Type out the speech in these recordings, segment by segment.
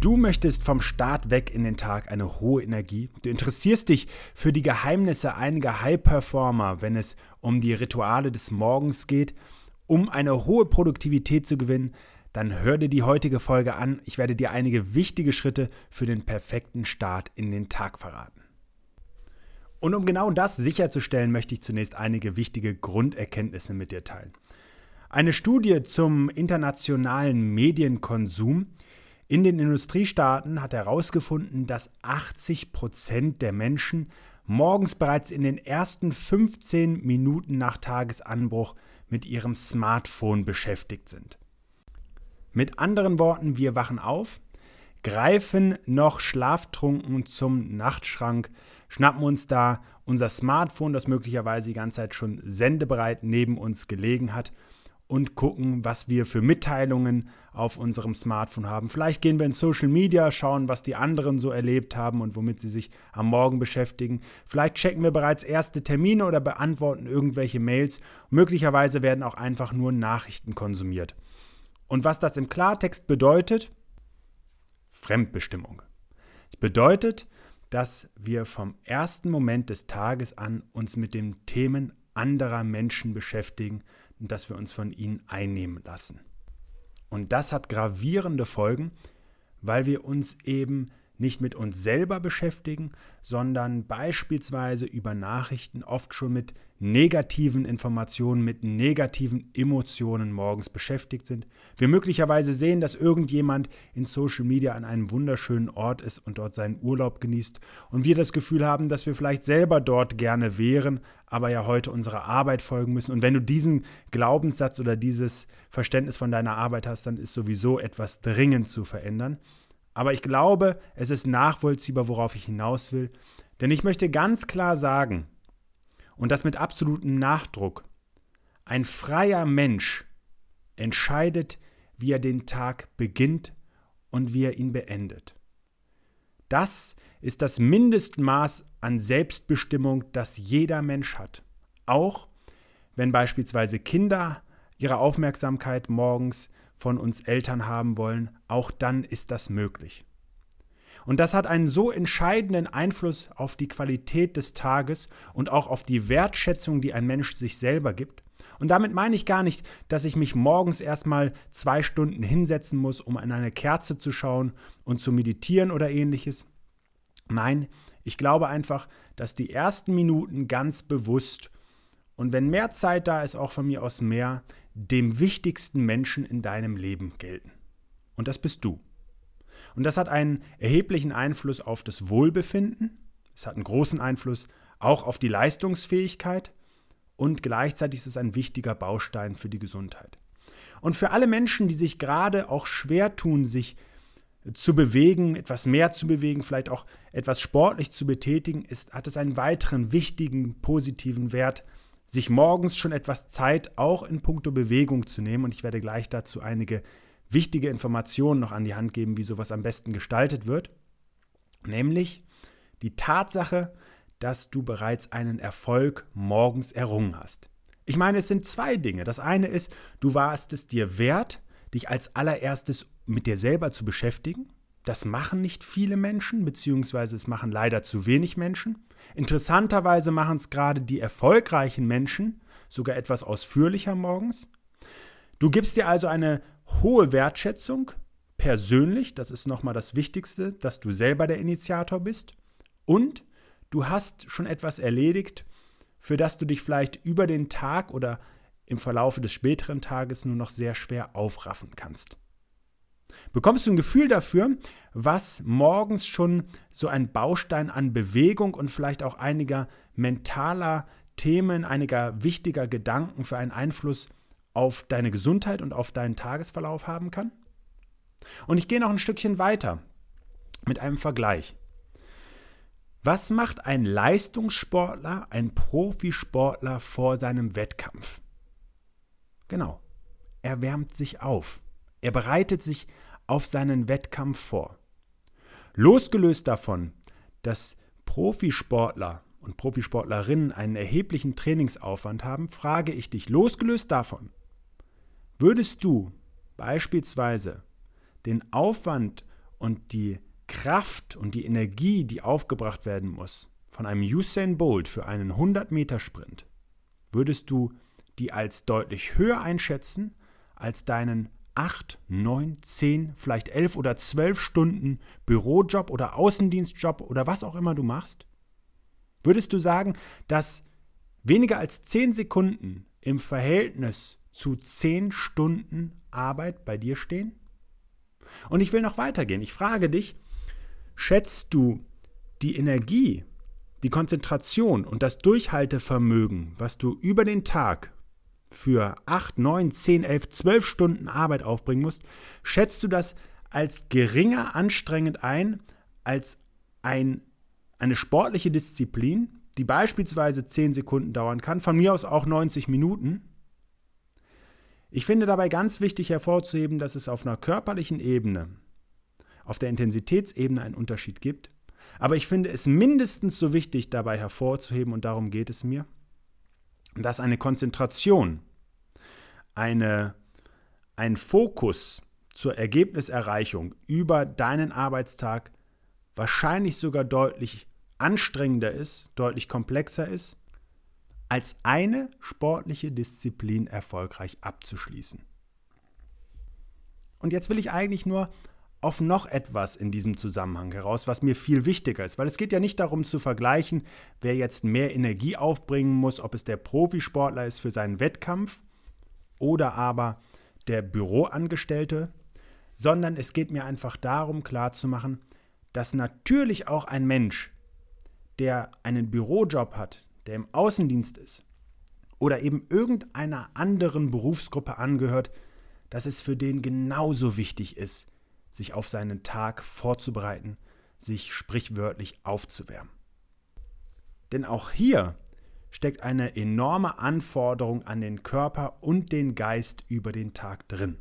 Du möchtest vom Start weg in den Tag eine hohe Energie. Du interessierst dich für die Geheimnisse einiger High-Performer, wenn es um die Rituale des Morgens geht, um eine hohe Produktivität zu gewinnen. Dann hör dir die heutige Folge an. Ich werde dir einige wichtige Schritte für den perfekten Start in den Tag verraten. Und um genau das sicherzustellen, möchte ich zunächst einige wichtige Grunderkenntnisse mit dir teilen. Eine Studie zum internationalen Medienkonsum in den Industriestaaten hat herausgefunden, dass 80 Prozent der Menschen morgens bereits in den ersten 15 Minuten nach Tagesanbruch mit ihrem Smartphone beschäftigt sind. Mit anderen Worten, wir wachen auf, greifen noch schlaftrunken zum Nachtschrank, schnappen uns da unser Smartphone, das möglicherweise die ganze Zeit schon sendebereit neben uns gelegen hat und gucken, was wir für Mitteilungen auf unserem Smartphone haben. Vielleicht gehen wir in Social Media, schauen, was die anderen so erlebt haben und womit sie sich am Morgen beschäftigen. Vielleicht checken wir bereits erste Termine oder beantworten irgendwelche Mails. Möglicherweise werden auch einfach nur Nachrichten konsumiert. Und was das im Klartext bedeutet? Fremdbestimmung. Es bedeutet, dass wir vom ersten Moment des Tages an uns mit den Themen anderer Menschen beschäftigen, und dass wir uns von ihnen einnehmen lassen. Und das hat gravierende Folgen, weil wir uns eben nicht mit uns selber beschäftigen, sondern beispielsweise über Nachrichten oft schon mit negativen Informationen, mit negativen Emotionen morgens beschäftigt sind. Wir möglicherweise sehen, dass irgendjemand in Social Media an einem wunderschönen Ort ist und dort seinen Urlaub genießt und wir das Gefühl haben, dass wir vielleicht selber dort gerne wären, aber ja heute unserer Arbeit folgen müssen. Und wenn du diesen Glaubenssatz oder dieses Verständnis von deiner Arbeit hast, dann ist sowieso etwas dringend zu verändern. Aber ich glaube, es ist nachvollziehbar, worauf ich hinaus will. Denn ich möchte ganz klar sagen, und das mit absolutem Nachdruck, ein freier Mensch entscheidet, wie er den Tag beginnt und wie er ihn beendet. Das ist das Mindestmaß an Selbstbestimmung, das jeder Mensch hat. Auch wenn beispielsweise Kinder ihre Aufmerksamkeit morgens von uns Eltern haben wollen, auch dann ist das möglich. Und das hat einen so entscheidenden Einfluss auf die Qualität des Tages und auch auf die Wertschätzung, die ein Mensch sich selber gibt. Und damit meine ich gar nicht, dass ich mich morgens erstmal zwei Stunden hinsetzen muss, um an eine Kerze zu schauen und zu meditieren oder ähnliches. Nein, ich glaube einfach, dass die ersten Minuten ganz bewusst und wenn mehr Zeit da ist, auch von mir aus mehr, dem wichtigsten Menschen in deinem Leben gelten. Und das bist du. Und das hat einen erheblichen Einfluss auf das Wohlbefinden, es hat einen großen Einfluss auch auf die Leistungsfähigkeit und gleichzeitig ist es ein wichtiger Baustein für die Gesundheit. Und für alle Menschen, die sich gerade auch schwer tun, sich zu bewegen, etwas mehr zu bewegen, vielleicht auch etwas sportlich zu betätigen, ist, hat es einen weiteren wichtigen positiven Wert, sich morgens schon etwas Zeit auch in puncto Bewegung zu nehmen. Und ich werde gleich dazu einige wichtige Informationen noch an die Hand geben, wie sowas am besten gestaltet wird. Nämlich die Tatsache, dass du bereits einen Erfolg morgens errungen hast. Ich meine, es sind zwei Dinge. Das eine ist, du warst es dir wert, dich als allererstes mit dir selber zu beschäftigen. Das machen nicht viele Menschen, beziehungsweise es machen leider zu wenig Menschen. Interessanterweise machen es gerade die erfolgreichen Menschen sogar etwas ausführlicher morgens. Du gibst dir also eine hohe Wertschätzung persönlich, das ist nochmal das Wichtigste, dass du selber der Initiator bist. Und du hast schon etwas erledigt, für das du dich vielleicht über den Tag oder im Verlaufe des späteren Tages nur noch sehr schwer aufraffen kannst bekommst du ein Gefühl dafür, was morgens schon so ein Baustein an Bewegung und vielleicht auch einiger mentaler Themen, einiger wichtiger Gedanken für einen Einfluss auf deine Gesundheit und auf deinen Tagesverlauf haben kann? Und ich gehe noch ein Stückchen weiter mit einem Vergleich. Was macht ein Leistungssportler, ein Profisportler vor seinem Wettkampf? Genau, er wärmt sich auf. Er bereitet sich auf seinen Wettkampf vor. Losgelöst davon, dass Profisportler und Profisportlerinnen einen erheblichen Trainingsaufwand haben, frage ich dich, losgelöst davon, würdest du beispielsweise den Aufwand und die Kraft und die Energie, die aufgebracht werden muss, von einem Usain Bolt für einen 100-Meter-Sprint, würdest du die als deutlich höher einschätzen als deinen 8, 9, 10, vielleicht 11 oder 12 Stunden Bürojob oder Außendienstjob oder was auch immer du machst? Würdest du sagen, dass weniger als 10 Sekunden im Verhältnis zu 10 Stunden Arbeit bei dir stehen? Und ich will noch weitergehen. Ich frage dich, schätzt du die Energie, die Konzentration und das Durchhaltevermögen, was du über den Tag für 8, 9, 10, 11, 12 Stunden Arbeit aufbringen musst, schätzt du das als geringer anstrengend ein als ein, eine sportliche Disziplin, die beispielsweise 10 Sekunden dauern kann, von mir aus auch 90 Minuten? Ich finde dabei ganz wichtig hervorzuheben, dass es auf einer körperlichen Ebene, auf der Intensitätsebene einen Unterschied gibt. Aber ich finde es mindestens so wichtig dabei hervorzuheben, und darum geht es mir, dass eine Konzentration, eine, ein Fokus zur Ergebniserreichung über deinen Arbeitstag wahrscheinlich sogar deutlich anstrengender ist, deutlich komplexer ist, als eine sportliche Disziplin erfolgreich abzuschließen. Und jetzt will ich eigentlich nur auf noch etwas in diesem Zusammenhang heraus, was mir viel wichtiger ist, weil es geht ja nicht darum zu vergleichen, wer jetzt mehr Energie aufbringen muss, ob es der Profisportler ist für seinen Wettkampf oder aber der Büroangestellte, sondern es geht mir einfach darum klarzumachen, dass natürlich auch ein Mensch, der einen Bürojob hat, der im Außendienst ist oder eben irgendeiner anderen Berufsgruppe angehört, dass es für den genauso wichtig ist, sich auf seinen Tag vorzubereiten, sich sprichwörtlich aufzuwärmen. Denn auch hier steckt eine enorme Anforderung an den Körper und den Geist über den Tag drin.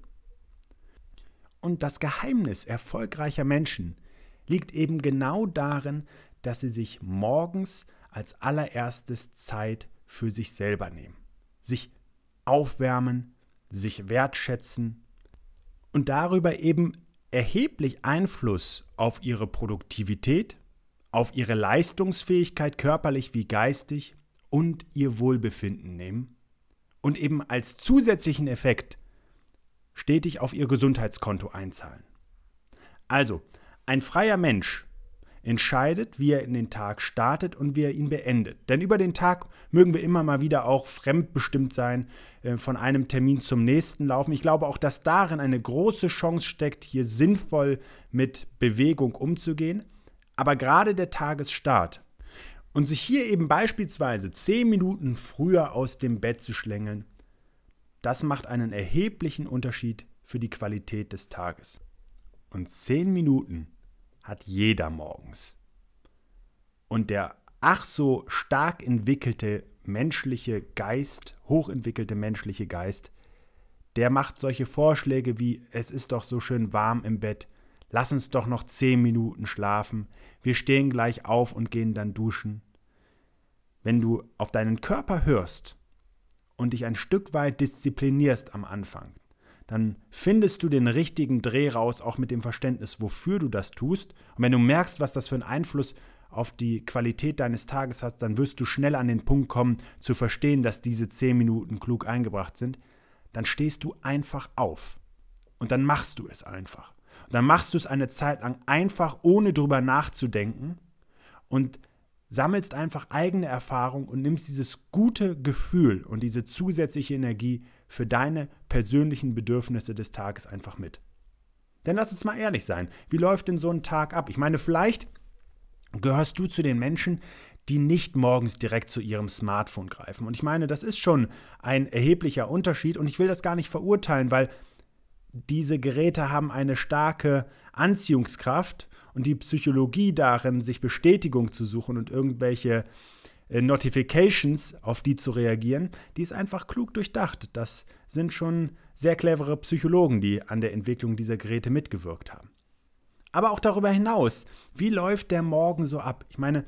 Und das Geheimnis erfolgreicher Menschen liegt eben genau darin, dass sie sich morgens als allererstes Zeit für sich selber nehmen. Sich aufwärmen, sich wertschätzen und darüber eben erheblich Einfluss auf ihre Produktivität, auf ihre Leistungsfähigkeit körperlich wie geistig und ihr Wohlbefinden nehmen und eben als zusätzlichen Effekt stetig auf ihr Gesundheitskonto einzahlen. Also, ein freier Mensch entscheidet, wie er in den Tag startet und wie er ihn beendet. Denn über den Tag mögen wir immer mal wieder auch fremdbestimmt sein, äh, von einem Termin zum nächsten laufen. Ich glaube auch, dass darin eine große Chance steckt, hier sinnvoll mit Bewegung umzugehen. Aber gerade der Tagesstart und sich hier eben beispielsweise zehn Minuten früher aus dem Bett zu schlängeln, das macht einen erheblichen Unterschied für die Qualität des Tages. Und zehn Minuten hat jeder morgens. Und der ach so stark entwickelte menschliche Geist, hochentwickelte menschliche Geist, der macht solche Vorschläge wie es ist doch so schön warm im Bett, lass uns doch noch zehn Minuten schlafen, wir stehen gleich auf und gehen dann duschen. Wenn du auf deinen Körper hörst und dich ein Stück weit disziplinierst am Anfang, dann findest du den richtigen Dreh raus, auch mit dem Verständnis, wofür du das tust. Und wenn du merkst, was das für einen Einfluss auf die Qualität deines Tages hat, dann wirst du schnell an den Punkt kommen, zu verstehen, dass diese zehn Minuten klug eingebracht sind. Dann stehst du einfach auf. Und dann machst du es einfach. Und dann machst du es eine Zeit lang einfach, ohne drüber nachzudenken. Und sammelst einfach eigene Erfahrung und nimmst dieses gute Gefühl und diese zusätzliche Energie für deine persönlichen Bedürfnisse des Tages einfach mit. Denn lass uns mal ehrlich sein, wie läuft denn so ein Tag ab? Ich meine, vielleicht gehörst du zu den Menschen, die nicht morgens direkt zu ihrem Smartphone greifen. Und ich meine, das ist schon ein erheblicher Unterschied und ich will das gar nicht verurteilen, weil diese Geräte haben eine starke Anziehungskraft und die Psychologie darin, sich Bestätigung zu suchen und irgendwelche Notifications, auf die zu reagieren, die ist einfach klug durchdacht. Das sind schon sehr clevere Psychologen, die an der Entwicklung dieser Geräte mitgewirkt haben. Aber auch darüber hinaus, wie läuft der Morgen so ab? Ich meine,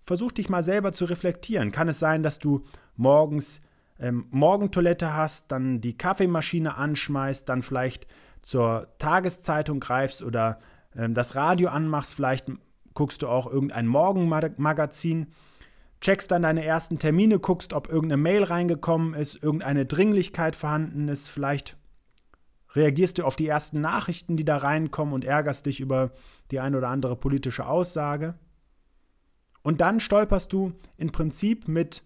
versuch dich mal selber zu reflektieren. Kann es sein, dass du morgens ähm, Morgentoilette hast, dann die Kaffeemaschine anschmeißt, dann vielleicht zur Tageszeitung greifst oder ähm, das Radio anmachst, vielleicht guckst du auch irgendein Morgenmagazin, checkst dann deine ersten Termine, guckst, ob irgendeine Mail reingekommen ist, irgendeine Dringlichkeit vorhanden ist, vielleicht reagierst du auf die ersten Nachrichten, die da reinkommen und ärgerst dich über die eine oder andere politische Aussage. Und dann stolperst du im Prinzip mit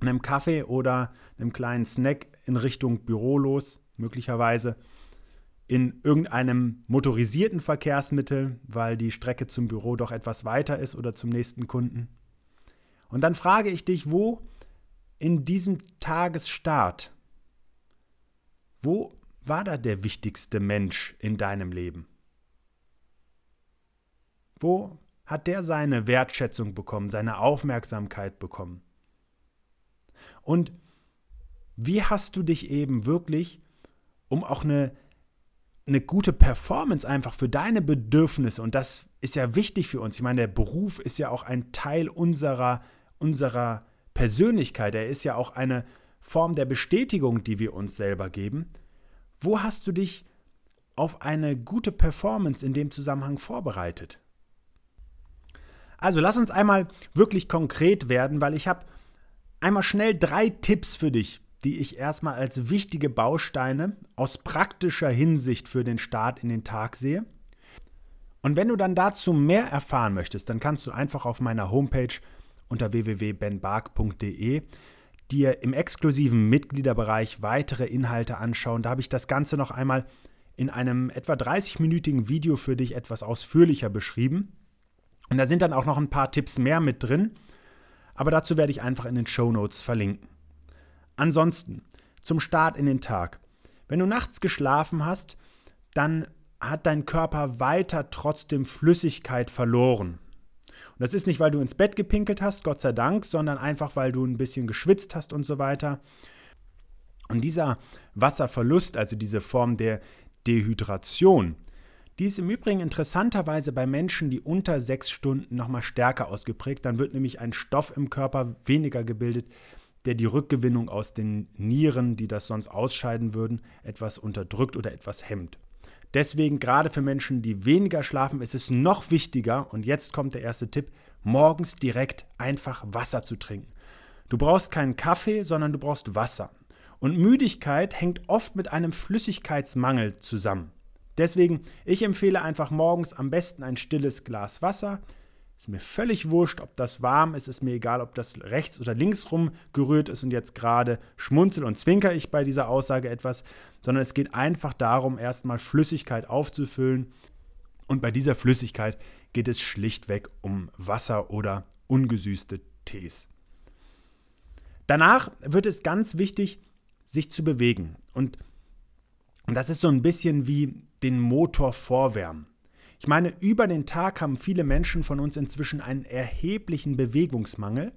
einem Kaffee oder einem kleinen Snack in Richtung Büro los, möglicherweise in irgendeinem motorisierten Verkehrsmittel, weil die Strecke zum Büro doch etwas weiter ist oder zum nächsten Kunden. Und dann frage ich dich, wo in diesem Tagesstart, wo war da der wichtigste Mensch in deinem Leben? Wo hat der seine Wertschätzung bekommen, seine Aufmerksamkeit bekommen? Und wie hast du dich eben wirklich, um auch eine, eine gute Performance einfach für deine Bedürfnisse, und das ist ja wichtig für uns, ich meine, der Beruf ist ja auch ein Teil unserer, unserer Persönlichkeit, er ist ja auch eine Form der Bestätigung, die wir uns selber geben. Wo hast du dich auf eine gute Performance in dem Zusammenhang vorbereitet? Also lass uns einmal wirklich konkret werden, weil ich habe einmal schnell drei Tipps für dich, die ich erstmal als wichtige Bausteine aus praktischer Hinsicht für den Start in den Tag sehe. Und wenn du dann dazu mehr erfahren möchtest, dann kannst du einfach auf meiner Homepage unter www.benbark.de dir im exklusiven Mitgliederbereich weitere Inhalte anschauen. Da habe ich das Ganze noch einmal in einem etwa 30-minütigen Video für dich etwas ausführlicher beschrieben. Und da sind dann auch noch ein paar Tipps mehr mit drin aber dazu werde ich einfach in den Show Notes verlinken. Ansonsten, zum Start in den Tag. Wenn du nachts geschlafen hast, dann hat dein Körper weiter trotzdem Flüssigkeit verloren. Und das ist nicht, weil du ins Bett gepinkelt hast, Gott sei Dank, sondern einfach, weil du ein bisschen geschwitzt hast und so weiter. Und dieser Wasserverlust, also diese Form der Dehydration, die ist im Übrigen interessanterweise bei Menschen, die unter sechs Stunden nochmal stärker ausgeprägt. Dann wird nämlich ein Stoff im Körper weniger gebildet, der die Rückgewinnung aus den Nieren, die das sonst ausscheiden würden, etwas unterdrückt oder etwas hemmt. Deswegen gerade für Menschen, die weniger schlafen, ist es noch wichtiger, und jetzt kommt der erste Tipp, morgens direkt einfach Wasser zu trinken. Du brauchst keinen Kaffee, sondern du brauchst Wasser. Und Müdigkeit hängt oft mit einem Flüssigkeitsmangel zusammen. Deswegen, ich empfehle einfach morgens am besten ein stilles Glas Wasser. Ist mir völlig wurscht, ob das warm ist, ist mir egal, ob das rechts oder links rum gerührt ist und jetzt gerade schmunzel und zwinker ich bei dieser Aussage etwas, sondern es geht einfach darum, erstmal Flüssigkeit aufzufüllen. Und bei dieser Flüssigkeit geht es schlichtweg um Wasser oder ungesüßte Tees. Danach wird es ganz wichtig, sich zu bewegen. Und, das ist so ein bisschen wie den Motor vorwärmen. Ich meine, über den Tag haben viele Menschen von uns inzwischen einen erheblichen Bewegungsmangel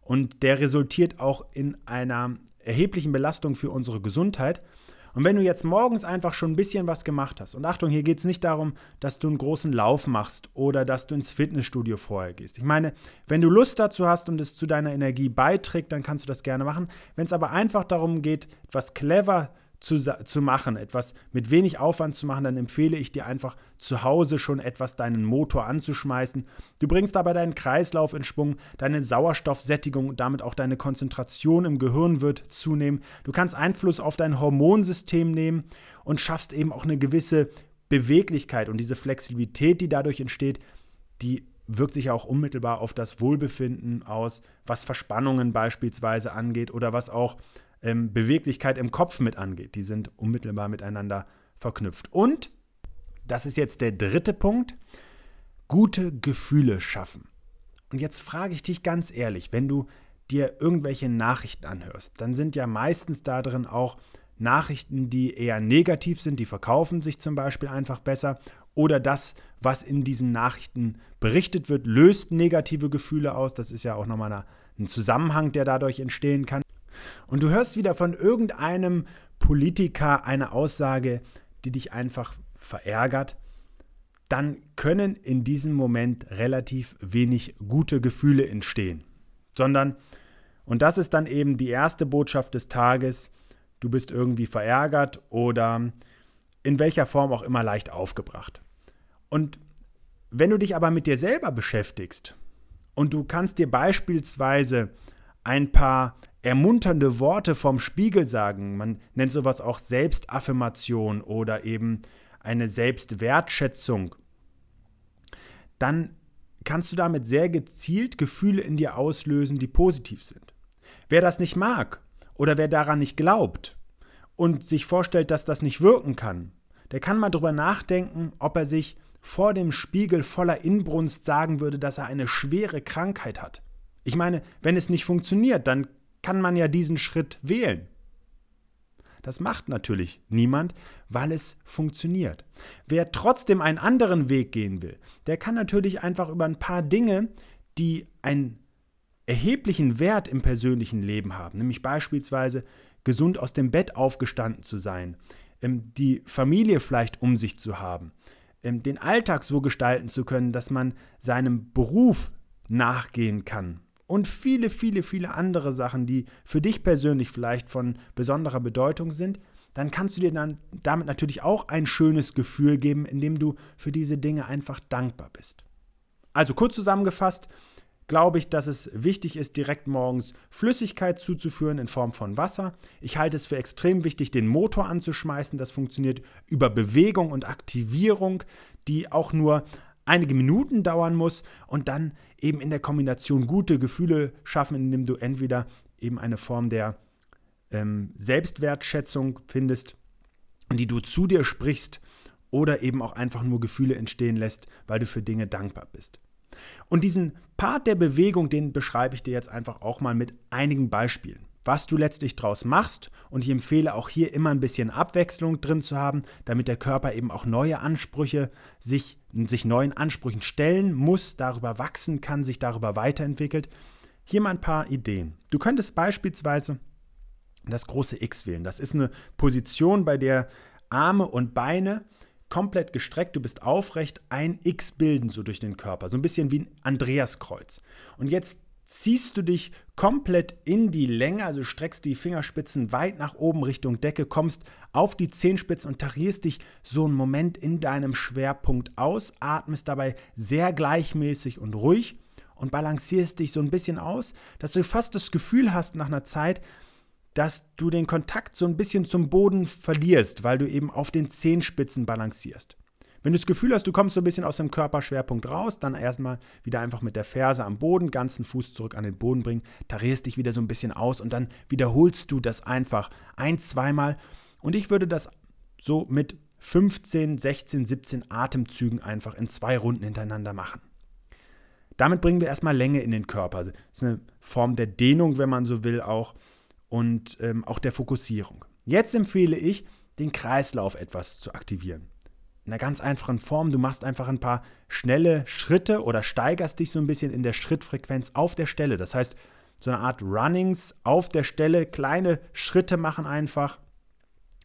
und der resultiert auch in einer erheblichen Belastung für unsere Gesundheit. Und wenn du jetzt morgens einfach schon ein bisschen was gemacht hast, und Achtung, hier geht es nicht darum, dass du einen großen Lauf machst oder dass du ins Fitnessstudio vorher gehst. Ich meine, wenn du Lust dazu hast und es zu deiner Energie beiträgt, dann kannst du das gerne machen. Wenn es aber einfach darum geht, etwas clever zu, zu machen, etwas mit wenig Aufwand zu machen, dann empfehle ich dir einfach zu Hause schon etwas deinen Motor anzuschmeißen. Du bringst dabei deinen Kreislauf in Schwung, deine Sauerstoffsättigung und damit auch deine Konzentration im Gehirn wird zunehmen. Du kannst Einfluss auf dein Hormonsystem nehmen und schaffst eben auch eine gewisse Beweglichkeit und diese Flexibilität, die dadurch entsteht, die wirkt sich auch unmittelbar auf das Wohlbefinden aus, was Verspannungen beispielsweise angeht oder was auch ähm, Beweglichkeit im Kopf mit angeht. Die sind unmittelbar miteinander verknüpft. Und, das ist jetzt der dritte Punkt, gute Gefühle schaffen. Und jetzt frage ich dich ganz ehrlich, wenn du dir irgendwelche Nachrichten anhörst, dann sind ja meistens da drin auch Nachrichten, die eher negativ sind, die verkaufen sich zum Beispiel einfach besser. Oder das, was in diesen Nachrichten berichtet wird, löst negative Gefühle aus. Das ist ja auch nochmal ein Zusammenhang, der dadurch entstehen kann. Und du hörst wieder von irgendeinem Politiker eine Aussage, die dich einfach verärgert, dann können in diesem Moment relativ wenig gute Gefühle entstehen. Sondern, und das ist dann eben die erste Botschaft des Tages, du bist irgendwie verärgert oder in welcher Form auch immer leicht aufgebracht. Und wenn du dich aber mit dir selber beschäftigst und du kannst dir beispielsweise ein paar ermunternde Worte vom Spiegel sagen, man nennt sowas auch Selbstaffirmation oder eben eine Selbstwertschätzung, dann kannst du damit sehr gezielt Gefühle in dir auslösen, die positiv sind. Wer das nicht mag oder wer daran nicht glaubt und sich vorstellt, dass das nicht wirken kann, der kann mal drüber nachdenken, ob er sich vor dem Spiegel voller Inbrunst sagen würde, dass er eine schwere Krankheit hat. Ich meine, wenn es nicht funktioniert, dann kann man ja diesen Schritt wählen. Das macht natürlich niemand, weil es funktioniert. Wer trotzdem einen anderen Weg gehen will, der kann natürlich einfach über ein paar Dinge, die einen erheblichen Wert im persönlichen Leben haben, nämlich beispielsweise gesund aus dem Bett aufgestanden zu sein, ähm, die Familie vielleicht um sich zu haben, ähm, den Alltag so gestalten zu können, dass man seinem Beruf nachgehen kann und viele, viele, viele andere Sachen, die für dich persönlich vielleicht von besonderer Bedeutung sind, dann kannst du dir dann damit natürlich auch ein schönes Gefühl geben, indem du für diese Dinge einfach dankbar bist. Also kurz zusammengefasst, glaube ich, dass es wichtig ist, direkt morgens Flüssigkeit zuzuführen in Form von Wasser. Ich halte es für extrem wichtig, den Motor anzuschmeißen. Das funktioniert über Bewegung und Aktivierung, die auch nur einige Minuten dauern muss und dann eben in der Kombination gute Gefühle schaffen, indem du entweder eben eine Form der ähm, Selbstwertschätzung findest, die du zu dir sprichst oder eben auch einfach nur Gefühle entstehen lässt, weil du für Dinge dankbar bist. Und diesen Part der Bewegung, den beschreibe ich dir jetzt einfach auch mal mit einigen Beispielen was du letztlich draus machst. Und ich empfehle auch hier immer ein bisschen Abwechslung drin zu haben, damit der Körper eben auch neue Ansprüche sich, sich neuen Ansprüchen stellen muss, darüber wachsen kann, sich darüber weiterentwickelt. Hier mal ein paar Ideen. Du könntest beispielsweise das große X wählen. Das ist eine Position, bei der Arme und Beine komplett gestreckt, du bist aufrecht, ein X bilden so durch den Körper, so ein bisschen wie ein Andreaskreuz. Und jetzt ziehst du dich komplett in die Länge, also streckst die Fingerspitzen weit nach oben Richtung Decke, kommst auf die Zehenspitzen und tarierst dich so einen Moment in deinem Schwerpunkt aus, atmest dabei sehr gleichmäßig und ruhig und balancierst dich so ein bisschen aus, dass du fast das Gefühl hast nach einer Zeit, dass du den Kontakt so ein bisschen zum Boden verlierst, weil du eben auf den Zehenspitzen balancierst. Wenn du das Gefühl hast, du kommst so ein bisschen aus dem Körperschwerpunkt raus, dann erstmal wieder einfach mit der Ferse am Boden, ganzen Fuß zurück an den Boden bringen, tarierst dich wieder so ein bisschen aus und dann wiederholst du das einfach ein, zweimal. Und ich würde das so mit 15, 16, 17 Atemzügen einfach in zwei Runden hintereinander machen. Damit bringen wir erstmal Länge in den Körper. Das ist eine Form der Dehnung, wenn man so will, auch und ähm, auch der Fokussierung. Jetzt empfehle ich, den Kreislauf etwas zu aktivieren in einer ganz einfachen Form. Du machst einfach ein paar schnelle Schritte oder steigerst dich so ein bisschen in der Schrittfrequenz auf der Stelle. Das heißt, so eine Art Runnings auf der Stelle, kleine Schritte machen einfach.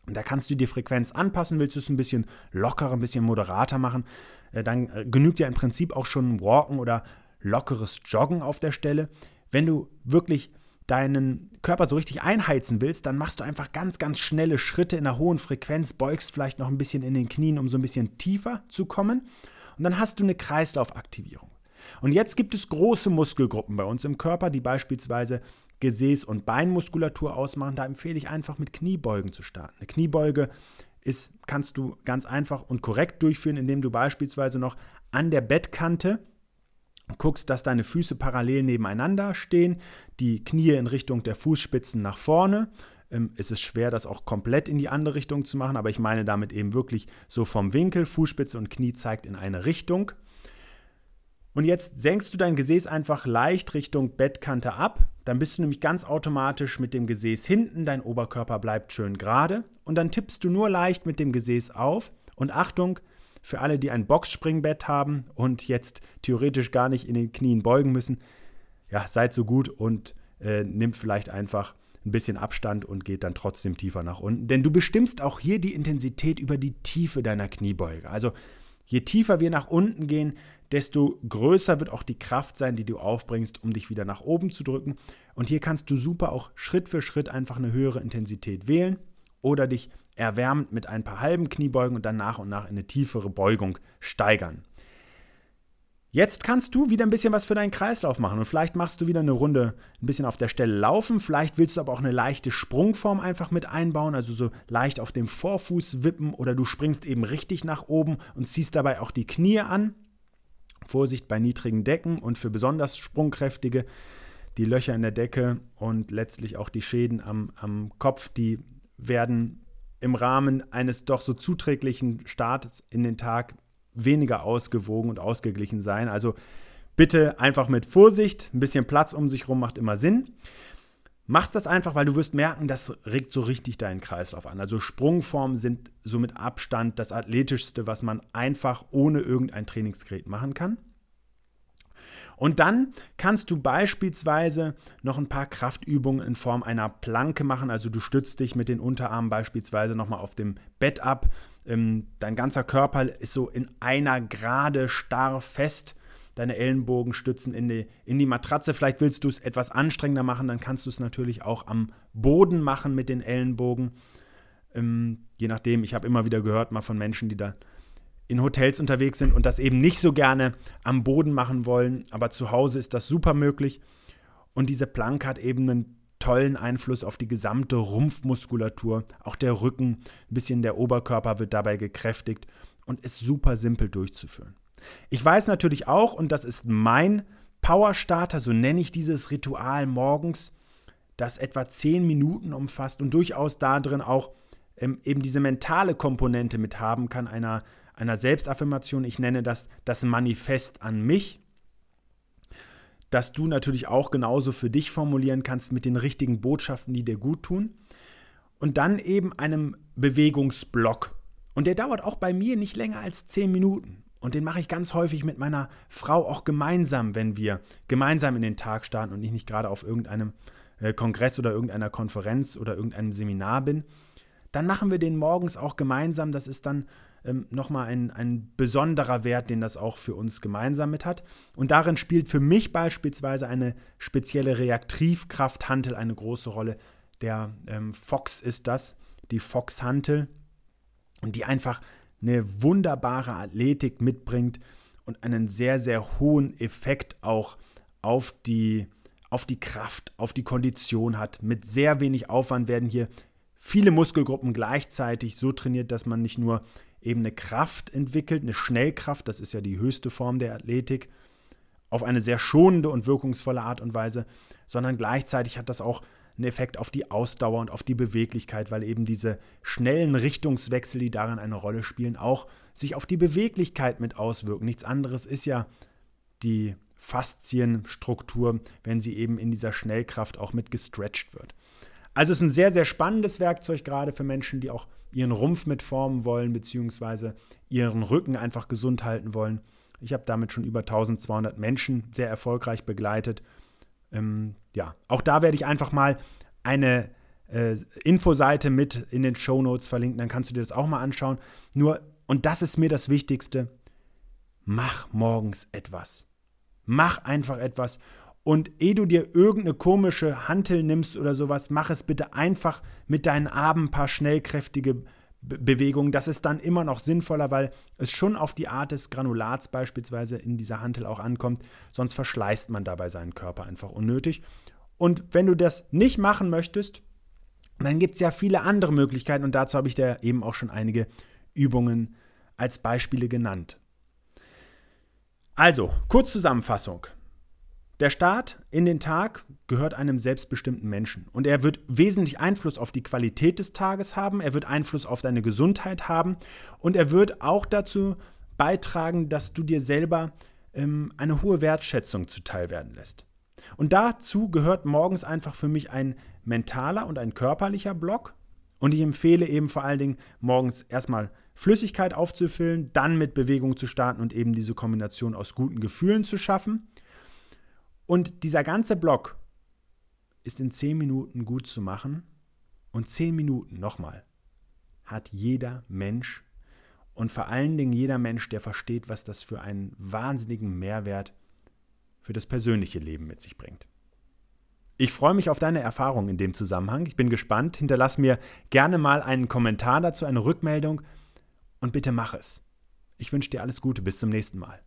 Und da kannst du die Frequenz anpassen. Willst du es ein bisschen lockerer, ein bisschen moderater machen, äh, dann äh, genügt ja im Prinzip auch schon Walken oder lockeres Joggen auf der Stelle. Wenn du wirklich deinen Körper so richtig einheizen willst, dann machst du einfach ganz, ganz schnelle Schritte in einer hohen Frequenz, beugst vielleicht noch ein bisschen in den Knien, um so ein bisschen tiefer zu kommen. Und dann hast du eine Kreislaufaktivierung. Und jetzt gibt es große Muskelgruppen bei uns im Körper, die beispielsweise Gesäß- und Beinmuskulatur ausmachen. Da empfehle ich einfach mit Kniebeugen zu starten. Eine Kniebeuge ist, kannst du ganz einfach und korrekt durchführen, indem du beispielsweise noch an der Bettkante guckst, dass deine Füße parallel nebeneinander stehen, die Knie in Richtung der Fußspitzen nach vorne. Ähm, es ist schwer, das auch komplett in die andere Richtung zu machen, aber ich meine damit eben wirklich so vom Winkel, Fußspitze und Knie zeigt in eine Richtung. Und jetzt senkst du dein Gesäß einfach leicht Richtung Bettkante ab, dann bist du nämlich ganz automatisch mit dem Gesäß hinten, dein Oberkörper bleibt schön gerade und dann tippst du nur leicht mit dem Gesäß auf und Achtung, für alle, die ein Boxspringbett haben und jetzt theoretisch gar nicht in den Knien beugen müssen, ja, seid so gut und äh, nimmt vielleicht einfach ein bisschen Abstand und geht dann trotzdem tiefer nach unten. Denn du bestimmst auch hier die Intensität über die Tiefe deiner Kniebeuge. Also je tiefer wir nach unten gehen, desto größer wird auch die Kraft sein, die du aufbringst, um dich wieder nach oben zu drücken. Und hier kannst du super auch Schritt für Schritt einfach eine höhere Intensität wählen oder dich erwärmend mit ein paar halben Kniebeugen und dann nach und nach in eine tiefere Beugung steigern. Jetzt kannst du wieder ein bisschen was für deinen Kreislauf machen und vielleicht machst du wieder eine Runde ein bisschen auf der Stelle laufen. Vielleicht willst du aber auch eine leichte Sprungform einfach mit einbauen, also so leicht auf dem Vorfuß wippen oder du springst eben richtig nach oben und ziehst dabei auch die Knie an. Vorsicht bei niedrigen Decken und für besonders sprungkräftige die Löcher in der Decke und letztlich auch die Schäden am, am Kopf, die werden im Rahmen eines doch so zuträglichen Startes in den Tag weniger ausgewogen und ausgeglichen sein. Also bitte einfach mit Vorsicht, ein bisschen Platz um sich herum macht immer Sinn. Machst das einfach, weil du wirst merken, das regt so richtig deinen Kreislauf an. Also Sprungformen sind so mit Abstand das athletischste, was man einfach ohne irgendein Trainingsgerät machen kann. Und dann kannst du beispielsweise noch ein paar Kraftübungen in Form einer Planke machen. Also du stützt dich mit den Unterarmen beispielsweise nochmal auf dem Bett ab. Ähm, dein ganzer Körper ist so in einer Gerade starr fest. Deine Ellenbogen stützen in die, in die Matratze. Vielleicht willst du es etwas anstrengender machen, dann kannst du es natürlich auch am Boden machen mit den Ellenbogen. Ähm, je nachdem, ich habe immer wieder gehört mal von Menschen, die da in Hotels unterwegs sind und das eben nicht so gerne am Boden machen wollen, aber zu Hause ist das super möglich. Und diese Plank hat eben einen tollen Einfluss auf die gesamte Rumpfmuskulatur, auch der Rücken, ein bisschen der Oberkörper wird dabei gekräftigt und ist super simpel durchzuführen. Ich weiß natürlich auch, und das ist mein Powerstarter, so nenne ich dieses Ritual morgens, das etwa zehn Minuten umfasst und durchaus da drin auch ähm, eben diese mentale Komponente mit haben kann, einer einer Selbstaffirmation. Ich nenne das das Manifest an mich, das du natürlich auch genauso für dich formulieren kannst mit den richtigen Botschaften, die dir gut tun. Und dann eben einem Bewegungsblock. Und der dauert auch bei mir nicht länger als zehn Minuten. Und den mache ich ganz häufig mit meiner Frau auch gemeinsam, wenn wir gemeinsam in den Tag starten und ich nicht gerade auf irgendeinem äh, Kongress oder irgendeiner Konferenz oder irgendeinem Seminar bin. Dann machen wir den morgens auch gemeinsam. Das ist dann ähm, nochmal ein, ein besonderer Wert, den das auch für uns gemeinsam mit hat. Und darin spielt für mich beispielsweise eine spezielle Reaktivkraft-Hantel eine große Rolle. Der ähm, Fox ist das, die Fox-Hantel, die einfach eine wunderbare Athletik mitbringt und einen sehr, sehr hohen Effekt auch auf die, auf die Kraft, auf die Kondition hat. Mit sehr wenig Aufwand werden hier viele Muskelgruppen gleichzeitig so trainiert, dass man nicht nur eben eine Kraft entwickelt, eine Schnellkraft, das ist ja die höchste Form der Athletik, auf eine sehr schonende und wirkungsvolle Art und Weise, sondern gleichzeitig hat das auch einen Effekt auf die Ausdauer und auf die Beweglichkeit, weil eben diese schnellen Richtungswechsel, die darin eine Rolle spielen, auch sich auf die Beweglichkeit mit auswirken. Nichts anderes ist ja die Faszienstruktur, wenn sie eben in dieser Schnellkraft auch mit gestretched wird. Also es ist ein sehr, sehr spannendes Werkzeug, gerade für Menschen, die auch ihren Rumpf mitformen wollen, beziehungsweise ihren Rücken einfach gesund halten wollen. Ich habe damit schon über 1200 Menschen sehr erfolgreich begleitet. Ähm, ja, auch da werde ich einfach mal eine äh, Infoseite mit in den Show Notes verlinken, dann kannst du dir das auch mal anschauen. Nur, und das ist mir das Wichtigste, mach morgens etwas. Mach einfach etwas und ehe du dir irgendeine komische Hantel nimmst oder sowas, mach es bitte einfach mit deinen Armen ein paar schnellkräftige Be Bewegungen. Das ist dann immer noch sinnvoller, weil es schon auf die Art des Granulats beispielsweise in dieser Hantel auch ankommt. Sonst verschleißt man dabei seinen Körper einfach unnötig. Und wenn du das nicht machen möchtest, dann gibt es ja viele andere Möglichkeiten und dazu habe ich dir eben auch schon einige Übungen als Beispiele genannt. Also, Kurzzusammenfassung. Der Start in den Tag gehört einem selbstbestimmten Menschen und er wird wesentlich Einfluss auf die Qualität des Tages haben, er wird Einfluss auf deine Gesundheit haben und er wird auch dazu beitragen, dass du dir selber ähm, eine hohe Wertschätzung zuteil werden lässt. Und dazu gehört morgens einfach für mich ein mentaler und ein körperlicher Block. Und ich empfehle eben vor allen Dingen morgens erstmal Flüssigkeit aufzufüllen, dann mit Bewegung zu starten und eben diese Kombination aus guten Gefühlen zu schaffen. Und dieser ganze Block ist in 10 Minuten gut zu machen. Und 10 Minuten, nochmal, hat jeder Mensch und vor allen Dingen jeder Mensch, der versteht, was das für einen wahnsinnigen Mehrwert für das persönliche Leben mit sich bringt. Ich freue mich auf deine Erfahrungen in dem Zusammenhang. Ich bin gespannt. Hinterlass mir gerne mal einen Kommentar dazu, eine Rückmeldung und bitte mach es. Ich wünsche dir alles Gute. Bis zum nächsten Mal.